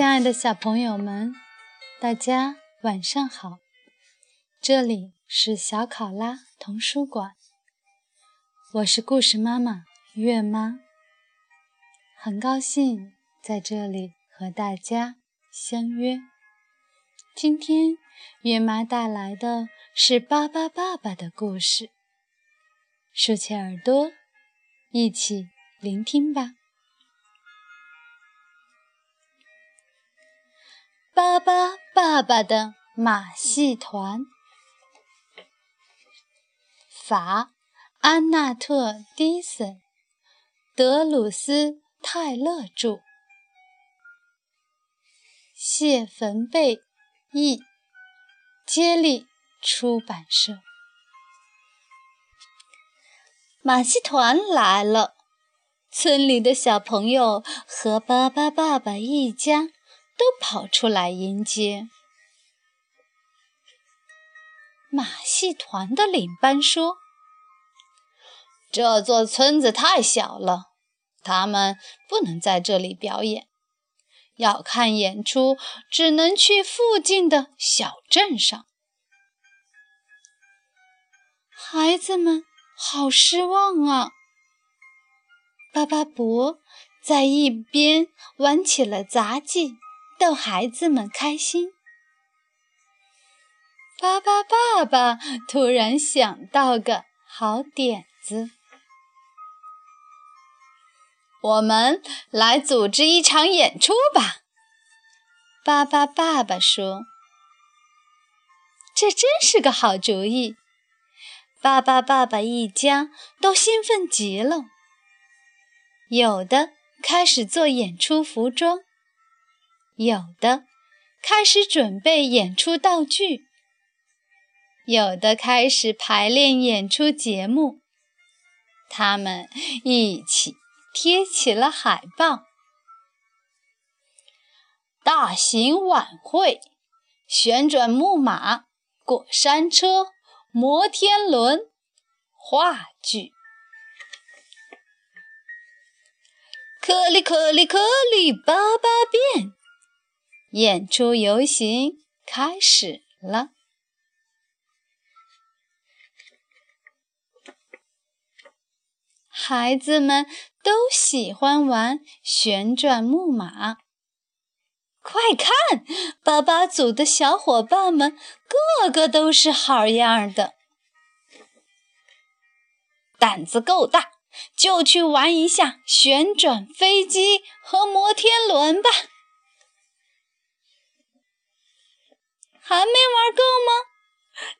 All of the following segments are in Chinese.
亲爱的小朋友们，大家晚上好！这里是小考拉童书馆，我是故事妈妈月妈，很高兴在这里和大家相约。今天月妈带来的是巴巴爸爸的故事，竖起耳朵，一起聆听吧。爸爸的马戏团，法安纳特·迪森，德鲁斯·泰勒著，谢坟贝译，接力出版社。马戏团来了，村里的小朋友和巴巴爸爸一家。都跑出来迎接。马戏团的领班说：“这座村子太小了，他们不能在这里表演。要看演出，只能去附近的小镇上。”孩子们好失望啊！巴巴伯在一边玩起了杂技。逗孩子们开心。巴巴爸爸突然想到个好点子：我们来组织一场演出吧。巴巴爸爸说：“这真是个好主意。”巴巴爸爸一家都兴奋极了，有的开始做演出服装。有的开始准备演出道具，有的开始排练演出节目。他们一起贴起了海报：大型晚会、旋转木马、过山车、摩天轮、话剧。克里克里克里，巴巴变。演出游行开始了，孩子们都喜欢玩旋转木马。快看，巴巴组的小伙伴们个个都是好样的，胆子够大，就去玩一下旋转飞机和摩天轮吧。还没玩够吗？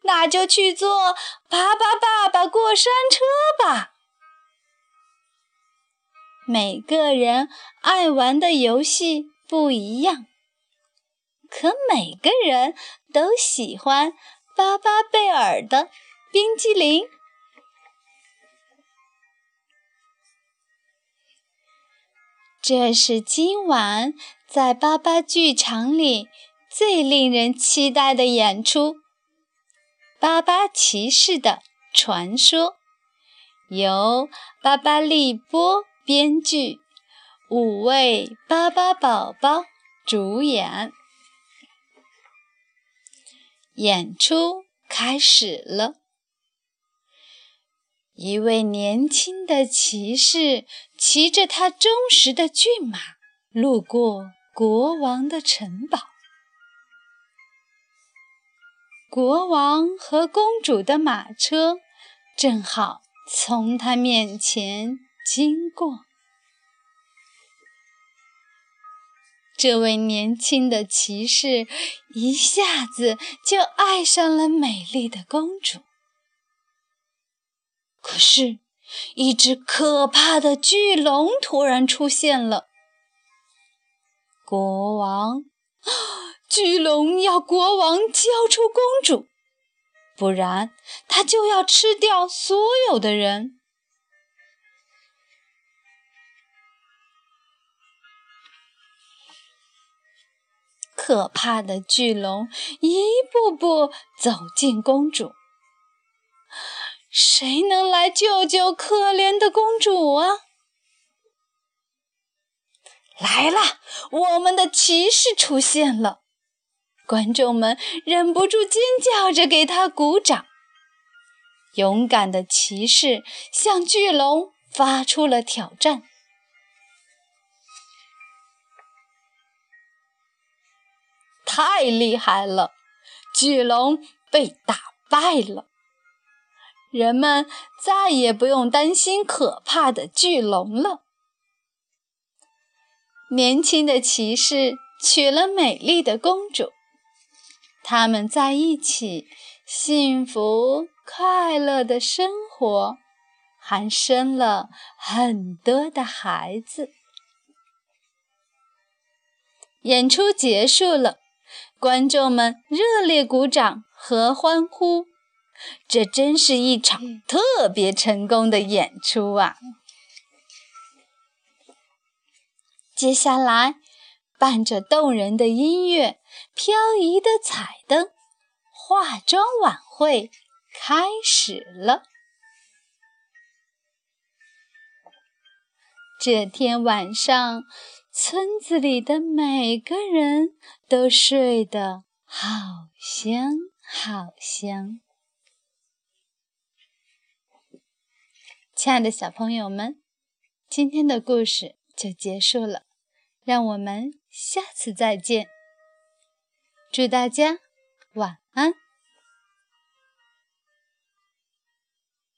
那就去坐巴巴爸爸过山车吧。每个人爱玩的游戏不一样，可每个人都喜欢巴巴贝尔的冰激凌。这是今晚在巴巴剧场里。最令人期待的演出，《巴巴骑士的传说》，由巴巴利波编剧，五位巴巴宝宝主演。演出开始了，一位年轻的骑士骑着他忠实的骏马，路过国王的城堡。国王和公主的马车正好从他面前经过。这位年轻的骑士一下子就爱上了美丽的公主。可是，一只可怕的巨龙突然出现了。国王。巨龙要国王交出公主，不然他就要吃掉所有的人。可怕的巨龙一步步走近公主，谁能来救救可怜的公主啊？来了，我们的骑士出现了！观众们忍不住尖叫着给他鼓掌。勇敢的骑士向巨龙发出了挑战。太厉害了！巨龙被打败了，人们再也不用担心可怕的巨龙了。年轻的骑士娶了美丽的公主，他们在一起幸福快乐的生活，还生了很多的孩子。演出结束了。观众们热烈鼓掌和欢呼，这真是一场特别成功的演出啊！接下来，伴着动人的音乐、飘移的彩灯，化妆晚会开始了。这天晚上。村子里的每个人都睡得好香好香。亲爱的小朋友们，今天的故事就结束了，让我们下次再见。祝大家晚安。